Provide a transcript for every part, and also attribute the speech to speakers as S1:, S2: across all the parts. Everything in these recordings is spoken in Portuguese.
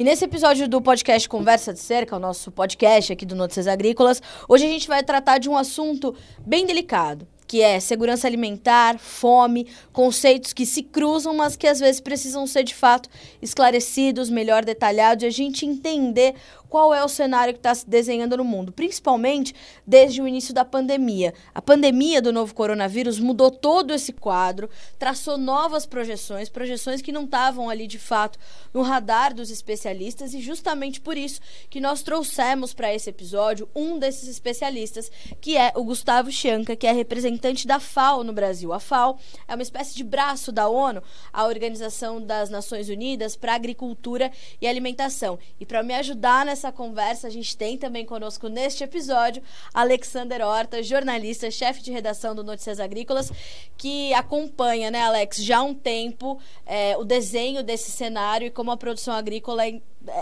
S1: E nesse episódio do podcast Conversa de Cerca, o nosso podcast aqui do Notícias Agrícolas, hoje a gente vai tratar de um assunto bem delicado que é segurança alimentar, fome, conceitos que se cruzam, mas que às vezes precisam ser de fato esclarecidos, melhor detalhados e a gente entender qual é o cenário que está se desenhando no mundo, principalmente desde o início da pandemia. A pandemia do novo coronavírus mudou todo esse quadro, traçou novas projeções, projeções que não estavam ali de fato no radar dos especialistas e justamente por isso que nós trouxemos para esse episódio um desses especialistas, que é o Gustavo Chanca, que é representante da FAO no Brasil. A FAO é uma espécie de braço da ONU, a Organização das Nações Unidas para Agricultura e Alimentação. E para me ajudar nessa essa conversa, a gente tem também conosco neste episódio Alexander Horta, jornalista, chefe de redação do Notícias Agrícolas, que acompanha, né, Alex, já há um tempo é, o desenho desse cenário e como a produção agrícola é,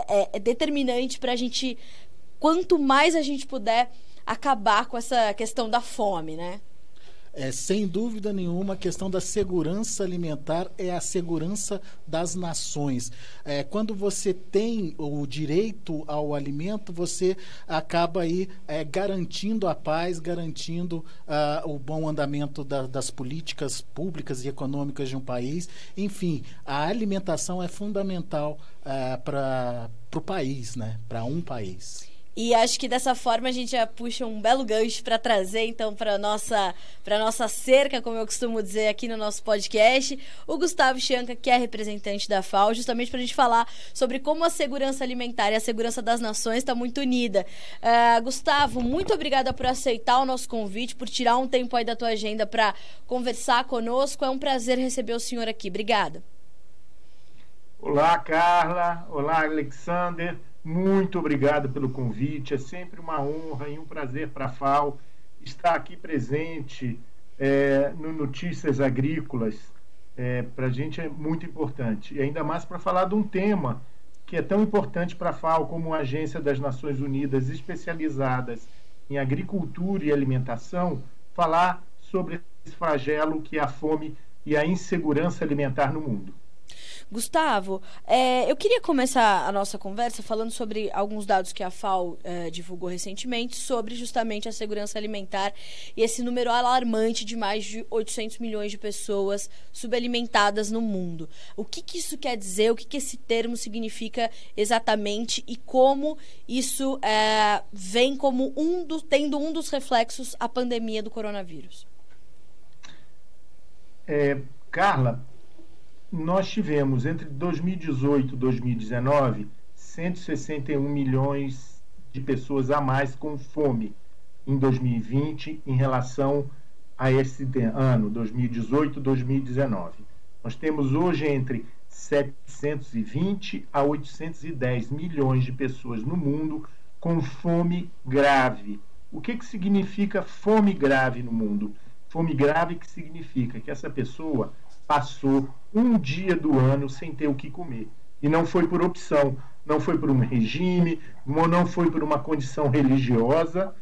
S1: é, é determinante para a gente, quanto mais a gente puder acabar com essa questão da fome, né?
S2: É, sem dúvida nenhuma, a questão da segurança alimentar é a segurança das nações. É, quando você tem o direito ao alimento, você acaba aí é, garantindo a paz, garantindo uh, o bom andamento da, das políticas públicas e econômicas de um país. Enfim, a alimentação é fundamental uh, para o país, né? para um país.
S1: E acho que dessa forma a gente já puxa um belo gancho para trazer, então, para nossa para nossa cerca, como eu costumo dizer aqui no nosso podcast, o Gustavo Chanca, que é representante da FAO, justamente para a gente falar sobre como a segurança alimentar e a segurança das nações está muito unida. Uh, Gustavo, muito obrigada por aceitar o nosso convite, por tirar um tempo aí da tua agenda para conversar conosco. É um prazer receber o senhor aqui. Obrigada.
S3: Olá, Carla. Olá, Alexander. Muito obrigado pelo convite. É sempre uma honra e um prazer para a FAO estar aqui presente é, no Notícias Agrícolas. É, para a gente é muito importante. E ainda mais para falar de um tema que é tão importante para a FAO como a Agência das Nações Unidas especializadas em agricultura e alimentação, falar sobre esse flagelo que é a fome e a insegurança alimentar no mundo.
S1: Gustavo, é, eu queria começar a nossa conversa falando sobre alguns dados que a FAO é, divulgou recentemente sobre justamente a segurança alimentar e esse número alarmante de mais de 800 milhões de pessoas subalimentadas no mundo. O que, que isso quer dizer? O que, que esse termo significa exatamente e como isso é, vem como um do, tendo um dos reflexos a pandemia do coronavírus?
S3: É, Carla, nós tivemos entre 2018 e 2019 161 milhões de pessoas a mais com fome em 2020 em relação a esse ano, 2018-2019. Nós temos hoje entre 720 a 810 milhões de pessoas no mundo com fome grave. O que, que significa fome grave no mundo? Fome grave que significa que essa pessoa passou um dia do ano sem ter o que comer. E não foi por opção, não foi por um regime, não foi por uma condição religiosa,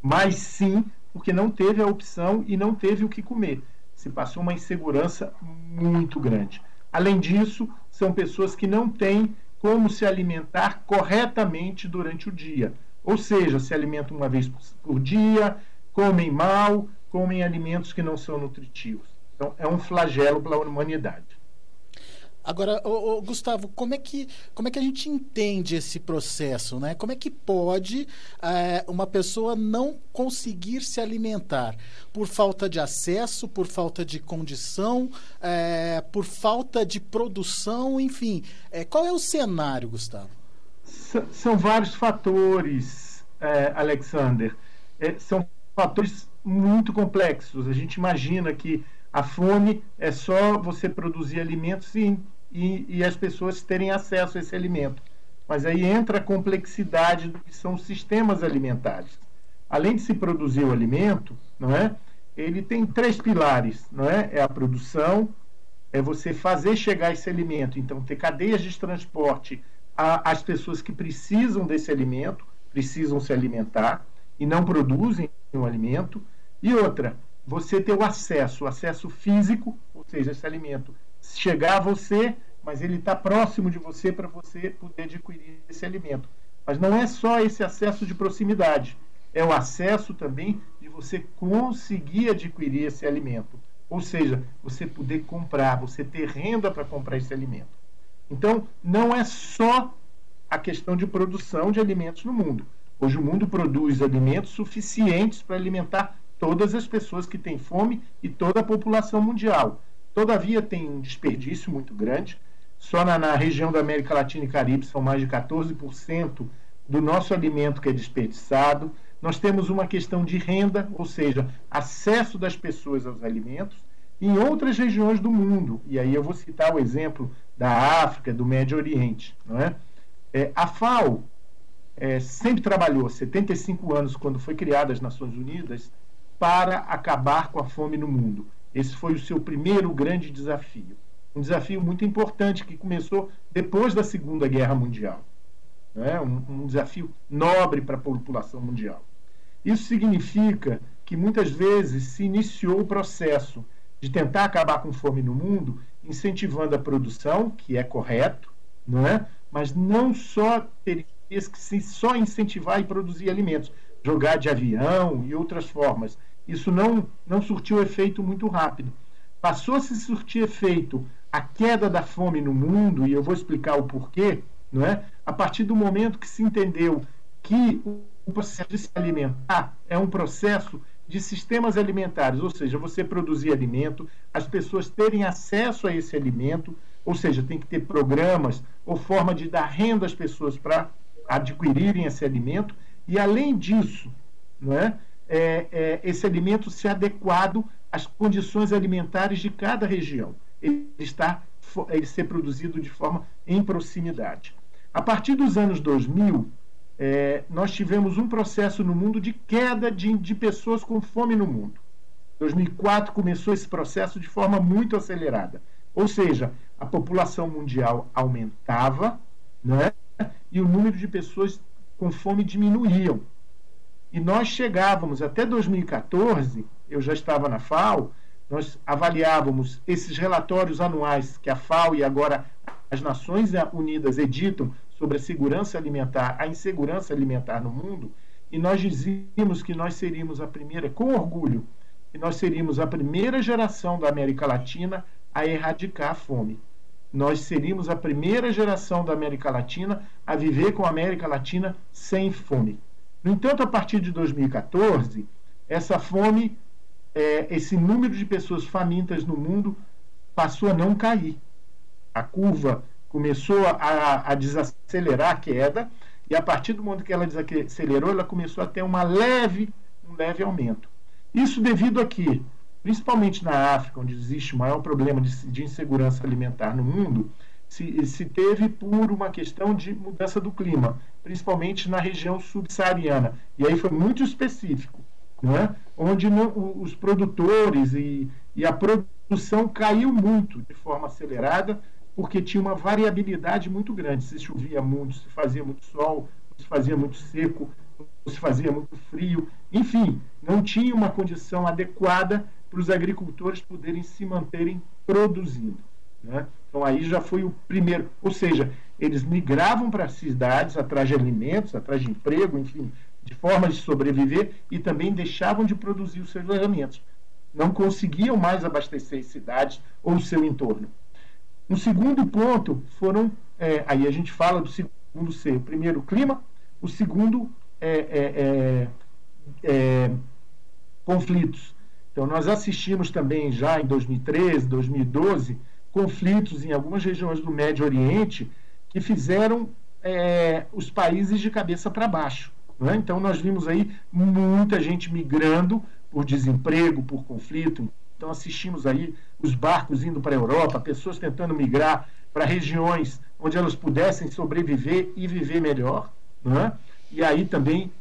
S3: mas sim porque não teve a opção e não teve o que comer. Se passou uma insegurança muito grande. Além disso, são pessoas que não têm como se alimentar corretamente durante o dia. Ou seja, se alimentam uma vez por dia, comem mal, comem alimentos que não são nutritivos. Então, é um flagelo para a humanidade.
S2: Agora, ô, ô, Gustavo, como é, que, como é que a gente entende esse processo? Né? Como é que pode é, uma pessoa não conseguir se alimentar? Por falta de acesso, por falta de condição, é, por falta de produção, enfim. É, qual é o cenário, Gustavo?
S3: S são vários fatores, Alexander. São fatores muito complexos. A gente imagina que a fome é só você produzir alimentos e, e, e, as pessoas terem acesso a esse alimento. Mas aí entra a complexidade do que são os sistemas alimentares. Além de se produzir o alimento, não é? Ele tem três pilares, não é? É a produção, é você fazer chegar esse alimento, então ter cadeias de transporte às pessoas que precisam desse alimento, precisam se alimentar e não produzem o alimento. E outra, você ter o acesso, o acesso físico, ou seja, esse alimento chegar a você, mas ele está próximo de você para você poder adquirir esse alimento. Mas não é só esse acesso de proximidade, é o acesso também de você conseguir adquirir esse alimento. Ou seja, você poder comprar, você ter renda para comprar esse alimento. Então, não é só a questão de produção de alimentos no mundo. Hoje o mundo produz alimentos suficientes para alimentar todas as pessoas que têm fome e toda a população mundial. Todavia, tem um desperdício muito grande. Só na, na região da América Latina e Caribe são mais de 14% do nosso alimento que é desperdiçado. Nós temos uma questão de renda, ou seja, acesso das pessoas aos alimentos, em outras regiões do mundo. E aí eu vou citar o exemplo da África, do Médio Oriente. Não é? É, a FAO é, sempre trabalhou, 75 anos, quando foi criada as Nações Unidas, para acabar com a fome no mundo. Esse foi o seu primeiro grande desafio. Um desafio muito importante que começou depois da Segunda Guerra Mundial. Né? Um, um desafio nobre para a população mundial. Isso significa que muitas vezes se iniciou o processo de tentar acabar com fome no mundo, incentivando a produção, que é correto, não é? mas não só teria que se só incentivar e produzir alimentos, jogar de avião e outras formas. Isso não, não surtiu efeito muito rápido. Passou a se surtir efeito a queda da fome no mundo, e eu vou explicar o porquê, não é? a partir do momento que se entendeu que o processo de se alimentar é um processo de sistemas alimentares, ou seja, você produzir alimento, as pessoas terem acesso a esse alimento, ou seja, tem que ter programas ou forma de dar renda às pessoas para adquirirem esse alimento, e além disso, não é? É, é, esse alimento ser adequado às condições alimentares de cada região. Ele está ele ser produzido de forma em proximidade. A partir dos anos 2000, é, nós tivemos um processo no mundo de queda de, de pessoas com fome no mundo. 2004 começou esse processo de forma muito acelerada. Ou seja, a população mundial aumentava né, e o número de pessoas com fome diminuíam. E nós chegávamos até 2014, eu já estava na FAO, nós avaliávamos esses relatórios anuais que a FAO e agora as Nações Unidas editam sobre a segurança alimentar, a insegurança alimentar no mundo, e nós dizíamos que nós seríamos a primeira, com orgulho, que nós seríamos a primeira geração da América Latina a erradicar a fome. Nós seríamos a primeira geração da América Latina a viver com a América Latina sem fome. No entanto, a partir de 2014, essa fome, é, esse número de pessoas famintas no mundo passou a não cair. A curva começou a, a desacelerar a queda, e a partir do momento que ela desacelerou, ela começou a ter uma leve, um leve aumento. Isso devido a que, principalmente na África, onde existe o maior problema de, de insegurança alimentar no mundo, se, se, teve por uma questão de mudança do clima, principalmente na região subsaariana. E aí foi muito específico, não é? onde os produtores e, e a produção caiu muito de forma acelerada, porque tinha uma variabilidade muito grande. Se chovia muito, se fazia muito sol, se fazia muito seco, se fazia muito frio. Enfim, não tinha uma condição adequada para os agricultores poderem se manterem produzindo. Né? Então aí já foi o primeiro. Ou seja, eles migravam para as cidades atrás de alimentos, atrás de emprego, enfim, de formas de sobreviver e também deixavam de produzir os seus alimentos. Não conseguiam mais abastecer as cidades ou o seu entorno. Um segundo ponto foram, é, aí a gente fala do segundo C, o primeiro clima, o segundo é, é, é, é conflitos. Então nós assistimos também já em 2013, 2012, conflitos em algumas regiões do Médio Oriente que fizeram é, os países de cabeça para baixo. Né? Então nós vimos aí muita gente migrando por desemprego, por conflito, então assistimos aí os barcos indo para a Europa, pessoas tentando migrar para regiões onde elas pudessem sobreviver e viver melhor. Né? E aí também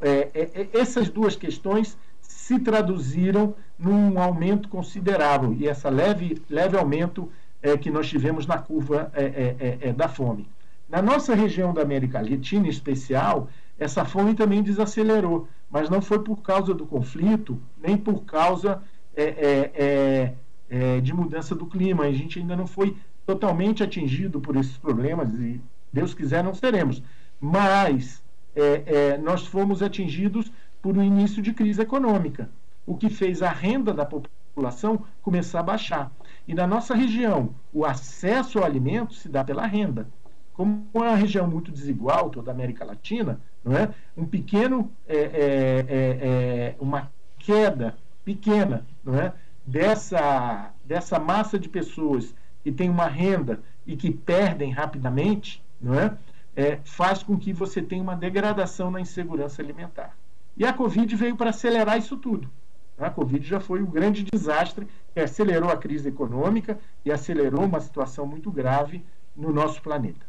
S3: é, é, é, essas duas questões se traduziram num aumento considerável e essa leve, leve aumento é, que nós tivemos na curva é, é, da fome. Na nossa região da América Latina, em especial, essa fome também desacelerou, mas não foi por causa do conflito, nem por causa é é, é, é, de mudança do clima. A gente ainda não foi totalmente atingido por esses problemas e Deus quiser não seremos, mas é, é, nós fomos atingidos por um início de crise econômica, o que fez a renda da população começar a baixar. E na nossa região, o acesso ao alimento se dá pela renda. Como é uma região muito desigual, toda a América Latina, não é? um pequeno, é, é, é, é uma queda pequena não é? dessa, dessa massa de pessoas que tem uma renda e que perdem rapidamente, não é? é faz com que você tenha uma degradação na insegurança alimentar. E a Covid veio para acelerar isso tudo. A Covid já foi o um grande desastre que acelerou a crise econômica e acelerou uma situação muito grave no nosso planeta.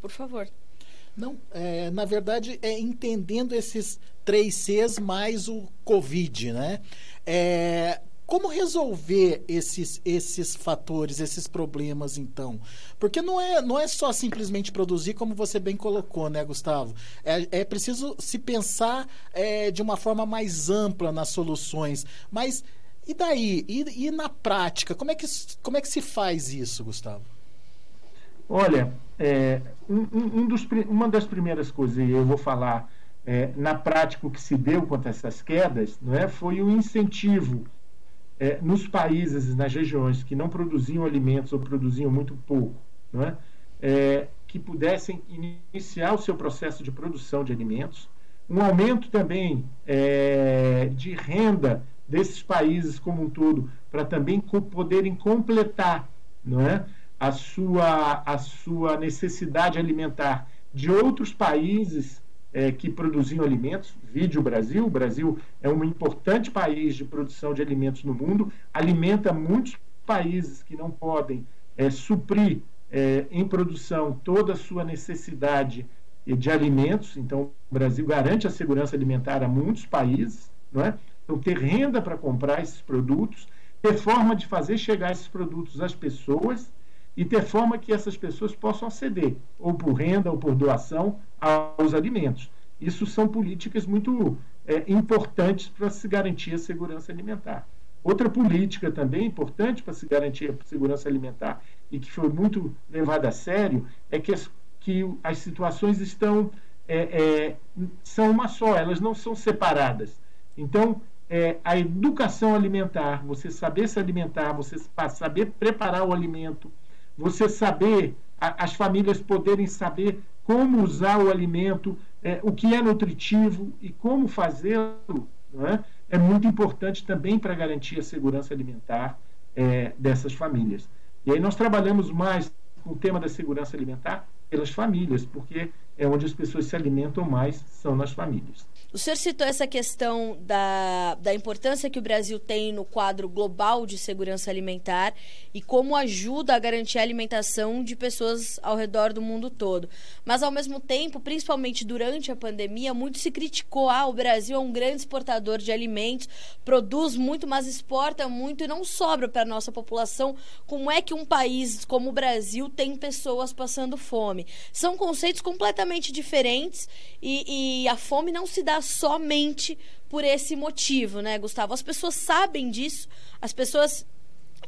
S1: Por favor.
S2: Não, é, na verdade, é entendendo esses três Cs mais o Covid, né? É, como resolver esses, esses fatores, esses problemas, então? Porque não é, não é só simplesmente produzir, como você bem colocou, né, Gustavo? É, é preciso se pensar é, de uma forma mais ampla nas soluções. Mas e daí? E, e na prática? Como é, que, como é que se faz isso, Gustavo?
S3: Olha, é, um, um dos, uma das primeiras coisas, e eu vou falar é, na prática o que se deu contra essas quedas, não é, foi o incentivo é, nos países, nas regiões que não produziam alimentos ou produziam muito pouco, não é? é? que pudessem iniciar o seu processo de produção de alimentos, um aumento também é, de renda desses países como um todo, para também poderem completar não é? a, sua, a sua necessidade alimentar de outros países é, que produziam alimentos, vide o Brasil. O Brasil é um importante país de produção de alimentos no mundo, alimenta muitos países que não podem é, suprir é, em produção toda a sua necessidade de alimentos. Então, o Brasil garante a segurança alimentar a muitos países, não é? Então, ter renda para comprar esses produtos, ter forma de fazer chegar esses produtos às pessoas e ter forma que essas pessoas possam aceder, ou por renda ou por doação, aos alimentos. Isso são políticas muito é, importantes para se garantir a segurança alimentar. Outra política também importante para se garantir a segurança alimentar e que foi muito levada a sério é que as, que as situações estão é, é, são uma só, elas não são separadas. Então, é, a educação alimentar, você saber se alimentar, você saber preparar o alimento, você saber, a, as famílias poderem saber como usar o alimento, é, o que é nutritivo e como fazê-lo, é? é muito importante também para garantir a segurança alimentar é, dessas famílias. E aí nós trabalhamos mais com o tema da segurança alimentar pelas famílias, porque é onde as pessoas se alimentam mais, são nas famílias.
S1: O senhor citou essa questão da, da importância que o Brasil tem no quadro global de segurança alimentar e como ajuda a garantir a alimentação de pessoas ao redor do mundo todo. Mas, ao mesmo tempo, principalmente durante a pandemia, muito se criticou: ah, o Brasil é um grande exportador de alimentos, produz muito, mas exporta muito e não sobra para a nossa população. Como é que um país como o Brasil tem pessoas passando fome? São conceitos completamente diferentes e, e a fome não se dá somente por esse motivo, né, Gustavo? As pessoas sabem disso, as pessoas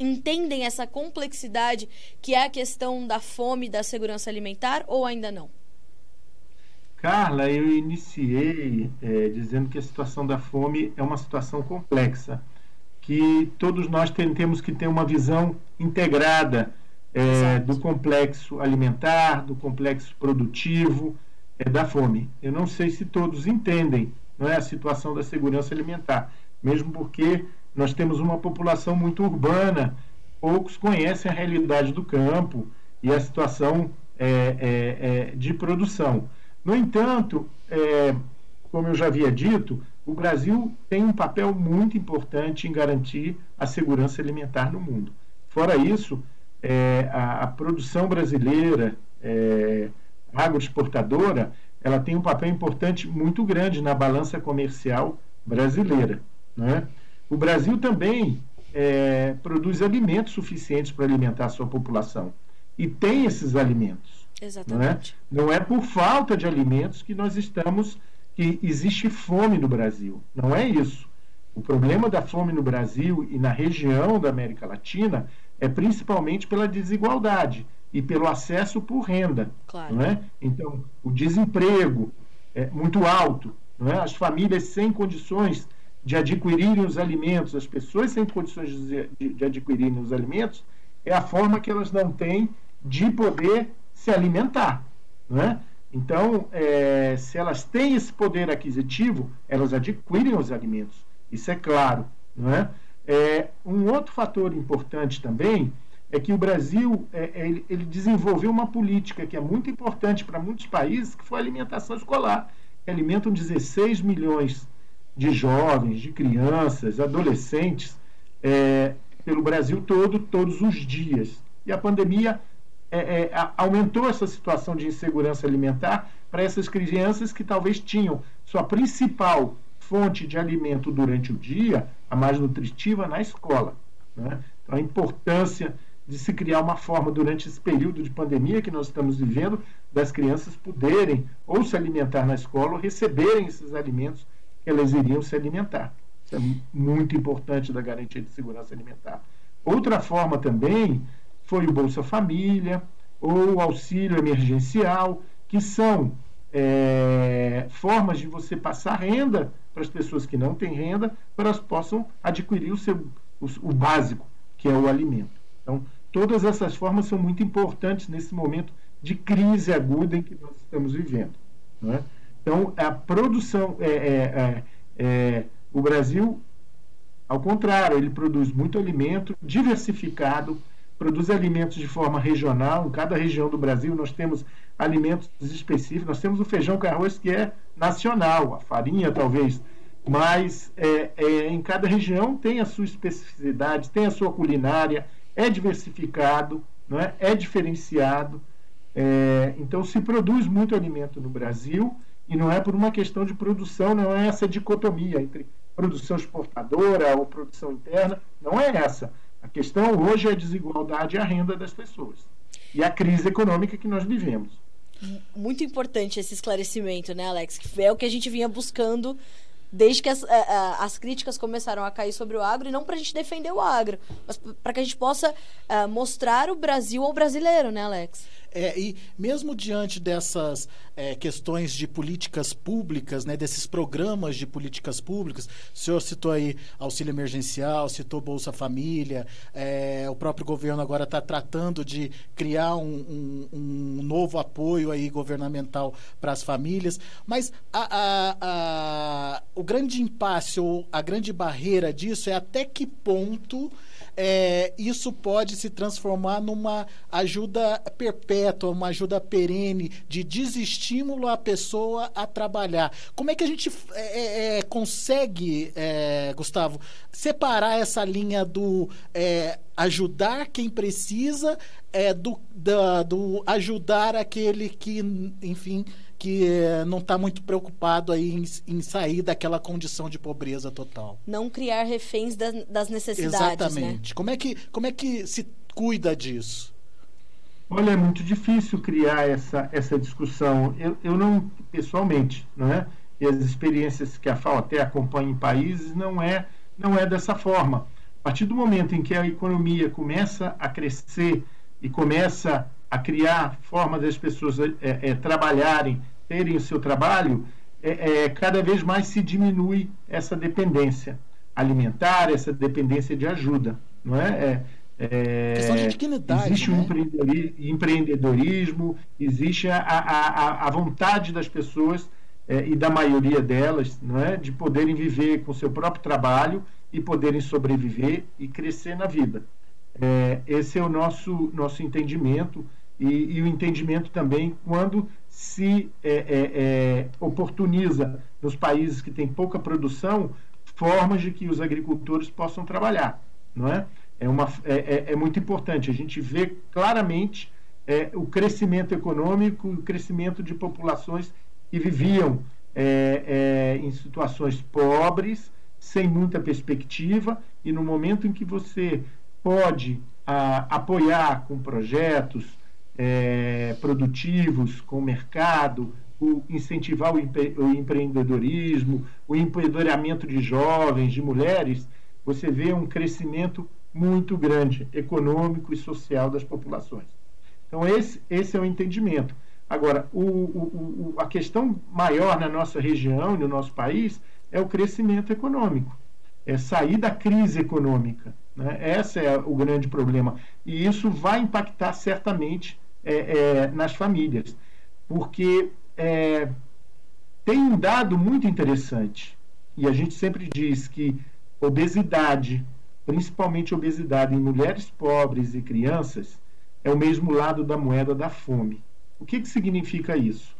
S1: entendem essa complexidade que é a questão da fome e da segurança alimentar ou ainda não?
S3: Carla, eu iniciei é, dizendo que a situação da fome é uma situação complexa, que todos nós tem, temos que ter uma visão integrada é, do complexo alimentar, do complexo produtivo, é, da fome. Eu não sei se todos entendem não é, a situação da segurança alimentar, mesmo porque nós temos uma população muito urbana, poucos conhecem a realidade do campo e a situação é, é, é de produção. No entanto, é, como eu já havia dito, o Brasil tem um papel muito importante em garantir a segurança alimentar no mundo. Fora isso, é, a, a, produção brasileira, agroexportadora, ela tem um papel importante muito grande na balança comercial brasileira. Né? O Brasil também é, produz alimentos suficientes para alimentar a sua população. E tem esses alimentos.
S1: Exatamente.
S3: Não é? não é por falta de alimentos que nós estamos, que existe fome no Brasil. Não é isso. O problema da fome no Brasil e na região da América Latina é principalmente pela desigualdade e pelo acesso por renda. Claro. Não é? Então, o desemprego é muito alto, não é? as famílias sem condições de adquirirem os alimentos, as pessoas sem condições de, de, adquirirem os alimentos, é a forma que elas não têm de poder se alimentar. Não é? Então, é, se elas têm esse poder aquisitivo, elas adquirem os alimentos. Isso é claro. Não é? É, um outro fator importante também é que o Brasil é, é, ele, ele, desenvolveu uma política que é muito importante para muitos países, que foi a alimentação escolar, que alimentam 16 milhões de jovens, de crianças, adolescentes, é, pelo Brasil todo, todos os dias. E a pandemia é, é, aumentou essa situação de insegurança alimentar para essas crianças que talvez tinham sua principal fonte de alimento durante o dia, a mais nutritiva, na escola. Né? Então, a importância de se criar uma forma durante esse período de pandemia que nós estamos vivendo, das crianças poderem ou se alimentar na escola ou receberem esses alimentos que elas iriam se alimentar. Isso é muito importante da garantia de segurança alimentar. Outra forma também foi o Bolsa Família ou o auxílio emergencial, que são é, formas de você passar renda para as pessoas que não têm renda, para elas possam adquirir o, seu, o, o básico, que é o alimento. Então, todas essas formas são muito importantes nesse momento de crise aguda em que nós estamos vivendo. É? Então, a produção, é, é, é, é, o Brasil, ao contrário, ele produz muito alimento diversificado, produz alimentos de forma regional. Em cada região do Brasil nós temos alimentos específicos. Nós temos o feijão com arroz que é nacional, a farinha talvez, mas é, é, em cada região tem a sua especificidade, tem a sua culinária, é diversificado, não é? é diferenciado. É, então se produz muito alimento no Brasil e não é por uma questão de produção, não é essa dicotomia entre produção exportadora ou produção interna, não é essa. A questão hoje é a desigualdade e a renda das pessoas e a crise econômica que nós vivemos.
S1: Muito importante esse esclarecimento, né, Alex? Que é o que a gente vinha buscando desde que as, as críticas começaram a cair sobre o agro, e não para a gente defender o agro, mas para que a gente possa uh, mostrar o Brasil ao brasileiro, né, Alex?
S2: É, e mesmo diante dessas é, questões de políticas públicas, né, desses programas de políticas públicas, o senhor citou aí auxílio emergencial, citou Bolsa Família, é, o próprio governo agora está tratando de criar um, um, um, novo apoio aí governamental para as famílias, mas a, a, a, o grande impasse ou a grande barreira disso é até que ponto é, isso pode se transformar numa ajuda perpétua, uma ajuda perene, de desestímulo à pessoa a trabalhar. Como é que a gente é, é, é consegue, é, Gustavo, separar essa linha do é, ajudar quem precisa do, da, do ajudar aquele que, enfim, que eh, não está muito preocupado aí em, em, sair daquela condição de pobreza total.
S1: Não criar reféns da, das necessidades. Né?
S2: Exatamente.
S1: Né?
S2: Como, é que, como é que se cuida disso?
S3: Olha, é muito difícil criar essa, essa discussão. Eu, eu não, pessoalmente, não é? e as experiências que a FAO até acompanha em países, não é, não é dessa forma. A partir do momento em que a economia começa a crescer e começa a criar formas das pessoas é, é, trabalharem terem o seu trabalho, é, é, cada vez mais se diminui essa dependência alimentar, essa dependência de ajuda, não é?
S2: é, questão de dignidade.
S3: Existe né? um empreendedorismo, existe a, a, a vontade das pessoas é, e da maioria delas, não é, de poderem viver com seu próprio trabalho e poderem sobreviver e crescer na vida. É, esse é o nosso nosso entendimento e, e o entendimento também quando se é, é, é, oportuniza nos países que têm pouca produção formas de que os agricultores possam trabalhar, não é? É, uma, é, é, é muito importante. A gente vê claramente é, o crescimento econômico, o crescimento de populações que viviam é, em situações pobres, sem muita perspectiva, e no momento em que você pode a, apoiar com projetos, é, produtivos com o mercado, o incentivar o, empre, o empreendedorismo, o empoderamento de jovens, de mulheres, você vê um crescimento muito grande, econômico e social das populações. Então, esse, esse é o entendimento. Agora, o, o, o, a questão maior na nossa região no nosso país é o crescimento econômico, é sair da crise econômica. Né? Esse é o grande problema. E isso vai impactar certamente é, é, nas famílias, porque é, tem um dado muito interessante, e a gente sempre diz que obesidade, principalmente obesidade em mulheres pobres e crianças, é o mesmo lado da moeda da fome. O que, que significa isso?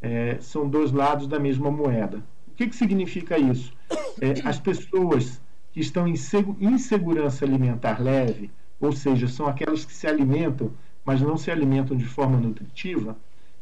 S3: É, são dois lados da mesma moeda. O que, que significa isso? É, as pessoas que estão em insegurança alimentar leve, ou seja, são aquelas que se alimentam, mas não se alimentam de forma nutritiva,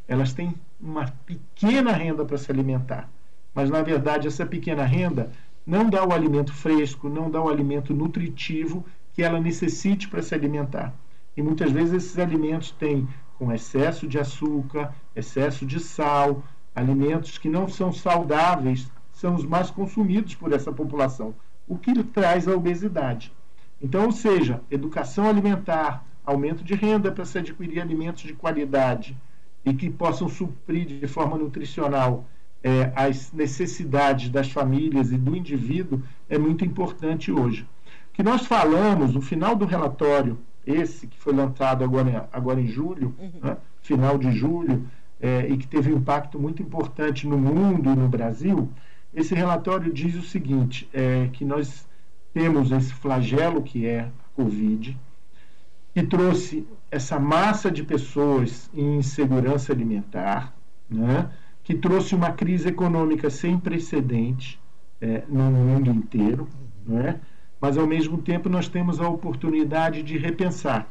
S3: elas têm uma pequena renda para se alimentar. Mas, na verdade, essa pequena renda não dá o alimento fresco, não dá o alimento nutritivo que ela necessite para se alimentar. E muitas vezes esses alimentos têm com excesso de açúcar, excesso de sal, alimentos que não são saudáveis, são os mais consumidos por essa população, o que traz a obesidade. Então, ou seja, educação alimentar, aumento de renda para se adquirir alimentos de qualidade e que possam suprir de forma nutricional é, as necessidades das famílias e do indivíduo é muito importante hoje. O que nós falamos no final do relatório, esse que foi lançado agora, agora em julho, uhum. né, final de julho, é, e que teve um impacto muito importante no mundo e no Brasil, esse relatório diz o seguinte, é, que nós temos esse flagelo que é a Covid, que trouxe essa massa de pessoas em insegurança alimentar, né? que trouxe uma crise econômica sem precedente é, no mundo inteiro, né? mas ao mesmo tempo nós temos a oportunidade de repensar,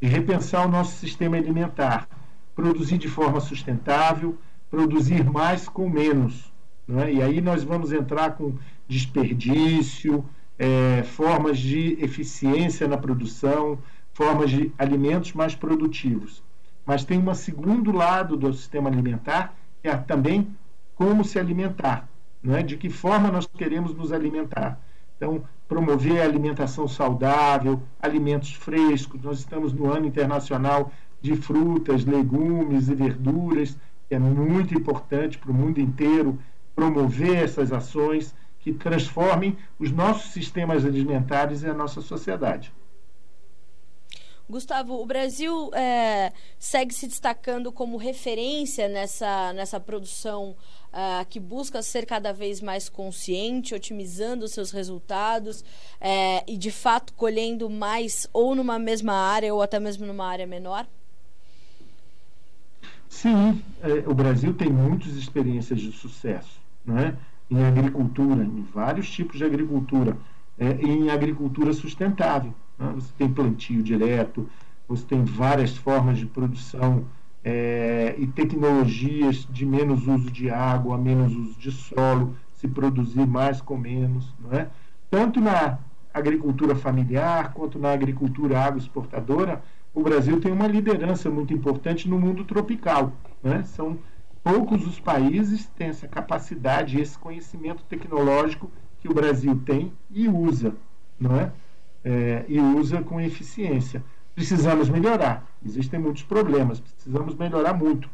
S3: de repensar o nosso sistema alimentar, produzir de forma sustentável, produzir mais com menos. Né? E aí nós vamos entrar com desperdício, é, formas de eficiência na produção, formas de alimentos mais produtivos. Mas tem um segundo lado do sistema alimentar, que é também como se alimentar, né? de que forma nós queremos nos alimentar. Então, promover a alimentação saudável, alimentos frescos. Nós estamos no Ano Internacional de Frutas, Legumes e Verduras, que é muito importante para o mundo inteiro promover essas ações que transformem os nossos sistemas alimentares e a nossa sociedade.
S1: Gustavo, o Brasil é, segue se destacando como referência nessa, nessa produção uh, que busca ser cada vez mais consciente, otimizando seus resultados é, e, de fato, colhendo mais ou numa mesma área ou até mesmo numa área menor?
S3: Sim, é, o Brasil tem muitas experiências de sucesso né? em agricultura, em vários tipos de agricultura, é, em agricultura sustentável. Né? Você tem plantio direto, você tem várias formas de produção é, e tecnologias de menos uso de água, menos uso de solo, se produzir mais com menos, não é? Tanto na agricultura familiar quanto na agricultura agroexportadora, o Brasil tem uma liderança muito importante no mundo tropical. Né? São poucos os países que têm essa capacidade, esse conhecimento tecnológico que o Brasil tem e usa. Não é? É, e usa com eficiência. Precisamos melhorar. Existem muitos problemas, precisamos melhorar muito.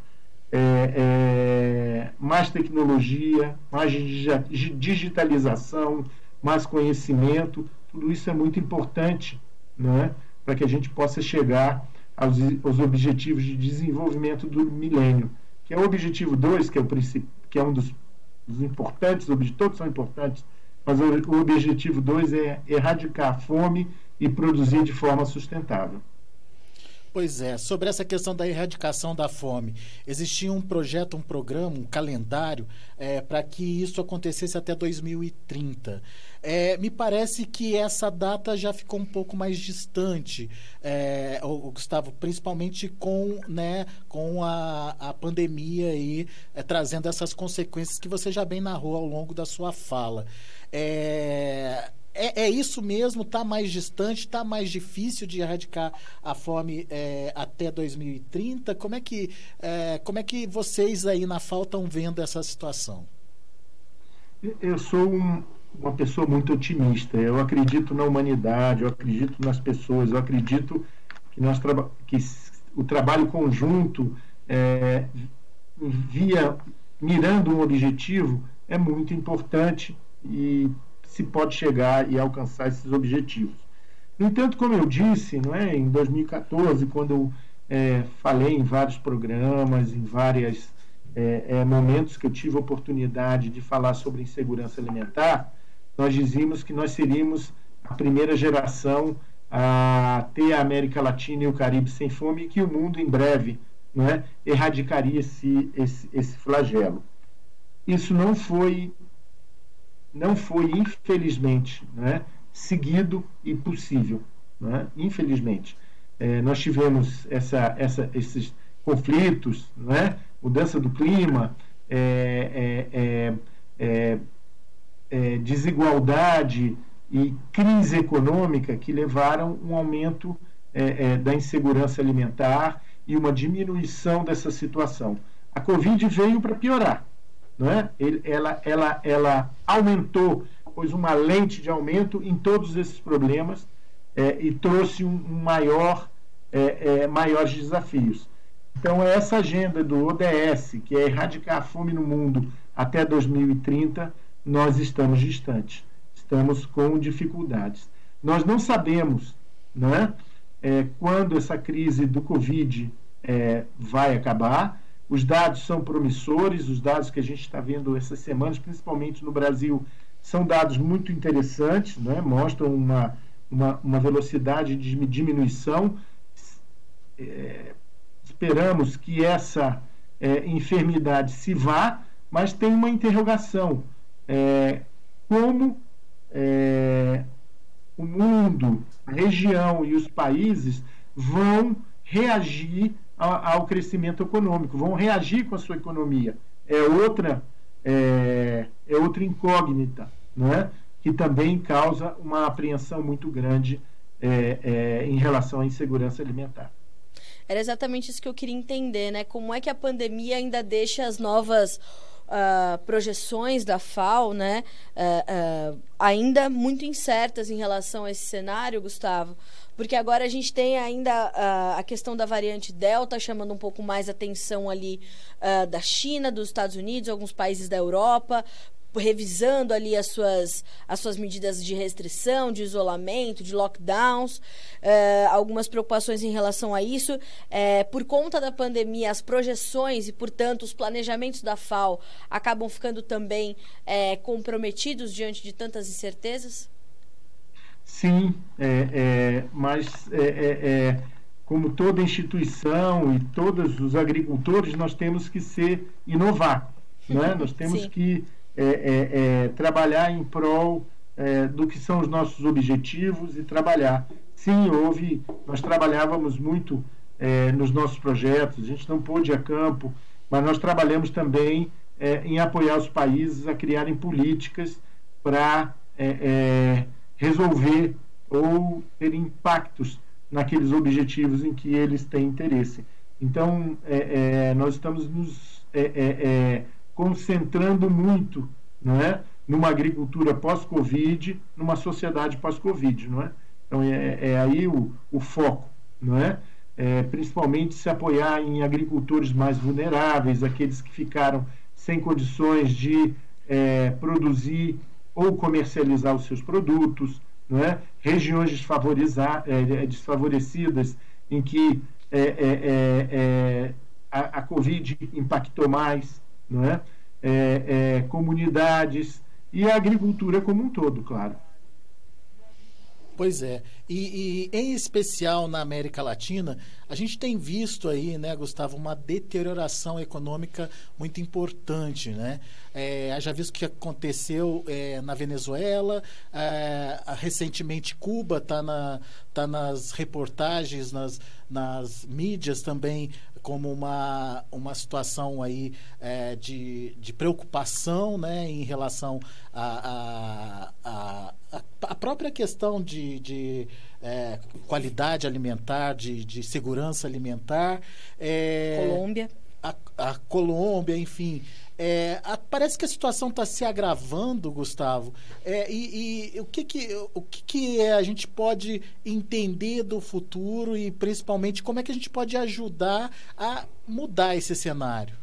S3: É, é, mais tecnologia, mais digitalização, mais conhecimento, tudo isso é muito importante né, para que a gente possa chegar aos, aos, objetivos de desenvolvimento do milênio, que é o objetivo 2, que é, que é um dos, dos importantes, todos são importantes, mas o, objetivo 2 é erradicar a fome e produzir de forma sustentável.
S2: Pois é, sobre essa questão da erradicação da fome, existia um projeto, um programa, um calendário é, para que isso acontecesse até 2030. É, me parece que essa data já ficou um pouco mais distante, é, o, Gustavo, principalmente com, né, com a, a pandemia aí, é, trazendo essas consequências que você já bem narrou ao longo da sua fala. É, é, é, isso mesmo? Está mais distante? Está mais difícil de erradicar a fome é, até 2030? Como é, que, é, como é que vocês aí na FAO estão vendo essa situação?
S3: Eu sou um, uma pessoa muito otimista. Eu acredito na humanidade, eu acredito nas pessoas, eu acredito que, nós que o trabalho conjunto é, via mirando um objetivo é muito importante e se pode chegar e alcançar esses objetivos. No entanto, como eu disse, não é, em 2014, quando eu é, falei em vários programas, em vários é, é, momentos que eu tive a oportunidade de falar sobre insegurança alimentar, nós dizíamos que nós seríamos a primeira geração a ter a América Latina e o Caribe sem fome e que o mundo em breve não é, erradicaria esse, esse, esse flagelo. Isso não foi, não foi infelizmente, não é, seguido e possível, não é, infelizmente. É, nós tivemos essa, essa, esses conflitos, não é, mudança do clima, é, é, é, é desigualdade e crise econômica que levaram um aumento é, da insegurança alimentar e uma diminuição dessa situação. A Covid veio para piorar. Não é? Ela, ela, ela aumentou, pôs uma lente de aumento em todos esses problemas é, e trouxe um, um maior, é, é, maiores desafios. Então, essa agenda do ODS, que é erradicar a fome no mundo até 2030, nós estamos distantes, estamos com dificuldades. Nós não sabemos não é? é, quando essa crise do Covid é, vai acabar. Os dados são promissores, os dados que a gente está vendo essas semanas, principalmente no Brasil, são dados muito interessantes, né? mostram uma, uma, uma velocidade de diminuição. É, esperamos que essa é, enfermidade se vá, mas tem uma interrogação: é, como é, o mundo, a região e os países vão reagir ao crescimento econômico, vão reagir com a sua economia. É outra, é, é outra incógnita, não é? que também causa uma apreensão muito grande é, é, em relação à insegurança alimentar.
S1: Era exatamente isso que eu queria entender, né? Como é que a pandemia ainda deixa as novas uh, projeções da FAO, né, uh, uh, ainda muito incertas em relação a esse cenário, Gustavo, porque agora a gente tem ainda a questão da variante Delta chamando um pouco mais atenção ali da China, dos Estados Unidos, alguns países da Europa, revisando ali as suas, as suas medidas de restrição, de isolamento, de lockdowns, uh, algumas preocupações em relação a isso. Uh, por conta da pandemia, as projeções e, portanto, os planejamentos da FAO acabam ficando também uh, comprometidos diante de tantas incertezas?
S3: Sim, é, é, mas é, é, é, como toda instituição e todos os agricultores, nós temos que ser inovar. Né? Nós temos Sim. que é, é, é, trabalhar em prol é, do que são os nossos objetivos e trabalhar. Sim, houve, nós trabalhávamos muito é, nos nossos projetos, a gente não pôde ir a campo, mas nós trabalhamos também é, em apoiar os países a criarem políticas para resolver ou ter impactos naqueles objetivos em que eles têm interesse. Então, nós estamos nos concentrando muito não é? numa agricultura pós-Covid, numa sociedade pós-Covid. Não é? Então, é, é aí o, o, foco. Não é? é? principalmente se apoiar em agricultores mais vulneráveis, aqueles que ficaram sem condições de é, produzir ou comercializar os seus produtos, não é? regiões é, desfavorecidas em que é, a, a Covid impactou mais, não é? É, é, comunidades e a agricultura como um todo, claro.
S2: Pois é. E, e, em especial na América Latina, a gente tem visto aí, né, Gustavo, uma deterioração econômica muito importante, né? É, já visto o que aconteceu é, na Venezuela, é, recentemente Cuba está na, tá nas reportagens, nas, nas mídias também como uma, uma situação aí é, de, de preocupação né, em relação à a, a, a, a, própria questão de, de é, qualidade alimentar, de, de segurança alimentar.
S1: É, Colômbia.
S2: A, a Colômbia, enfim. É, a, parece que a situação está se agravando, Gustavo. É, e, e, o, que, que, o que, que a gente pode entender do futuro e principalmente como é que a gente pode ajudar a mudar esse cenário?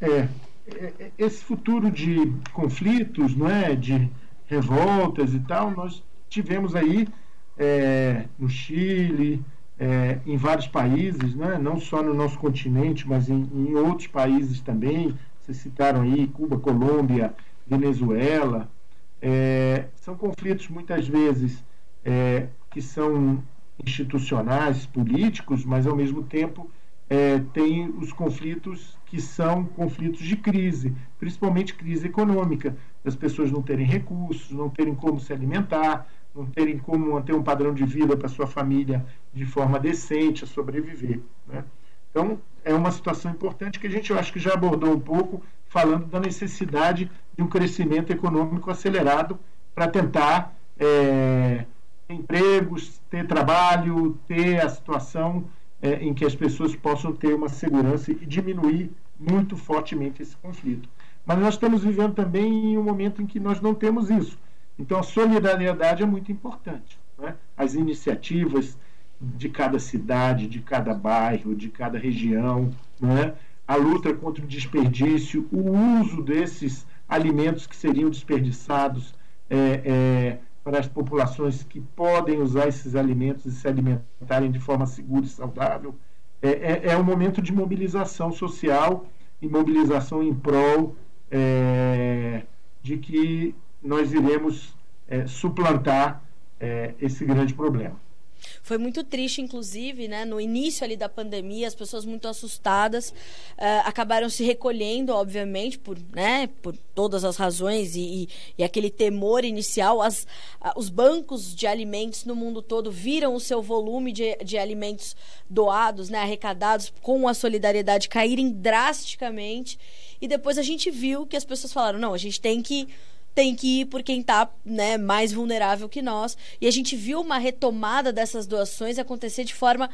S3: É, é esse futuro de conflitos, não é, de revoltas e tal, nós tivemos aí é, no Chile, é, em vários países, né? não só no nosso continente, mas em, em, outros países também. Vocês citaram aí Cuba, Colômbia, Venezuela. É, são conflitos muitas vezes é, que são institucionais, políticos, mas ao mesmo tempo é, tem os conflitos que são conflitos de crise, principalmente crise econômica, das pessoas não terem recursos, não terem como se alimentar, não terem como manter um padrão de vida para sua família de forma decente, a sobreviver. Né? Então, é uma situação importante que a gente, eu acho que já abordou um pouco, falando da necessidade de um crescimento econômico acelerado para tentar é, empregos, ter trabalho, ter a situação é, em que as pessoas possam ter uma segurança e diminuir muito fortemente esse conflito. Mas nós estamos vivendo também em um momento em que nós não temos isso. Então, a solidariedade é muito importante. Né? As iniciativas de cada cidade, de cada bairro, de cada região, né? a luta contra o desperdício, o uso desses alimentos que seriam desperdiçados é, é, para as populações que podem usar esses alimentos e se alimentarem de forma segura e saudável. É, é, é um momento de mobilização social e mobilização em prol é, de que nós iremos é, suplantar é, esse grande problema.
S1: Foi muito triste, inclusive, né? No início ali da pandemia, as pessoas muito assustadas uh, acabaram se recolhendo, obviamente, por, né? por todas as razões e, e, e aquele temor inicial. As, uh, os bancos de alimentos no mundo todo viram o seu volume de, de alimentos doados, né? arrecadados com a solidariedade caírem drasticamente. E depois a gente viu que as pessoas falaram: não, a gente tem que tem que ir por quem está né, mais vulnerável que nós. E a gente viu uma retomada dessas doações acontecer de forma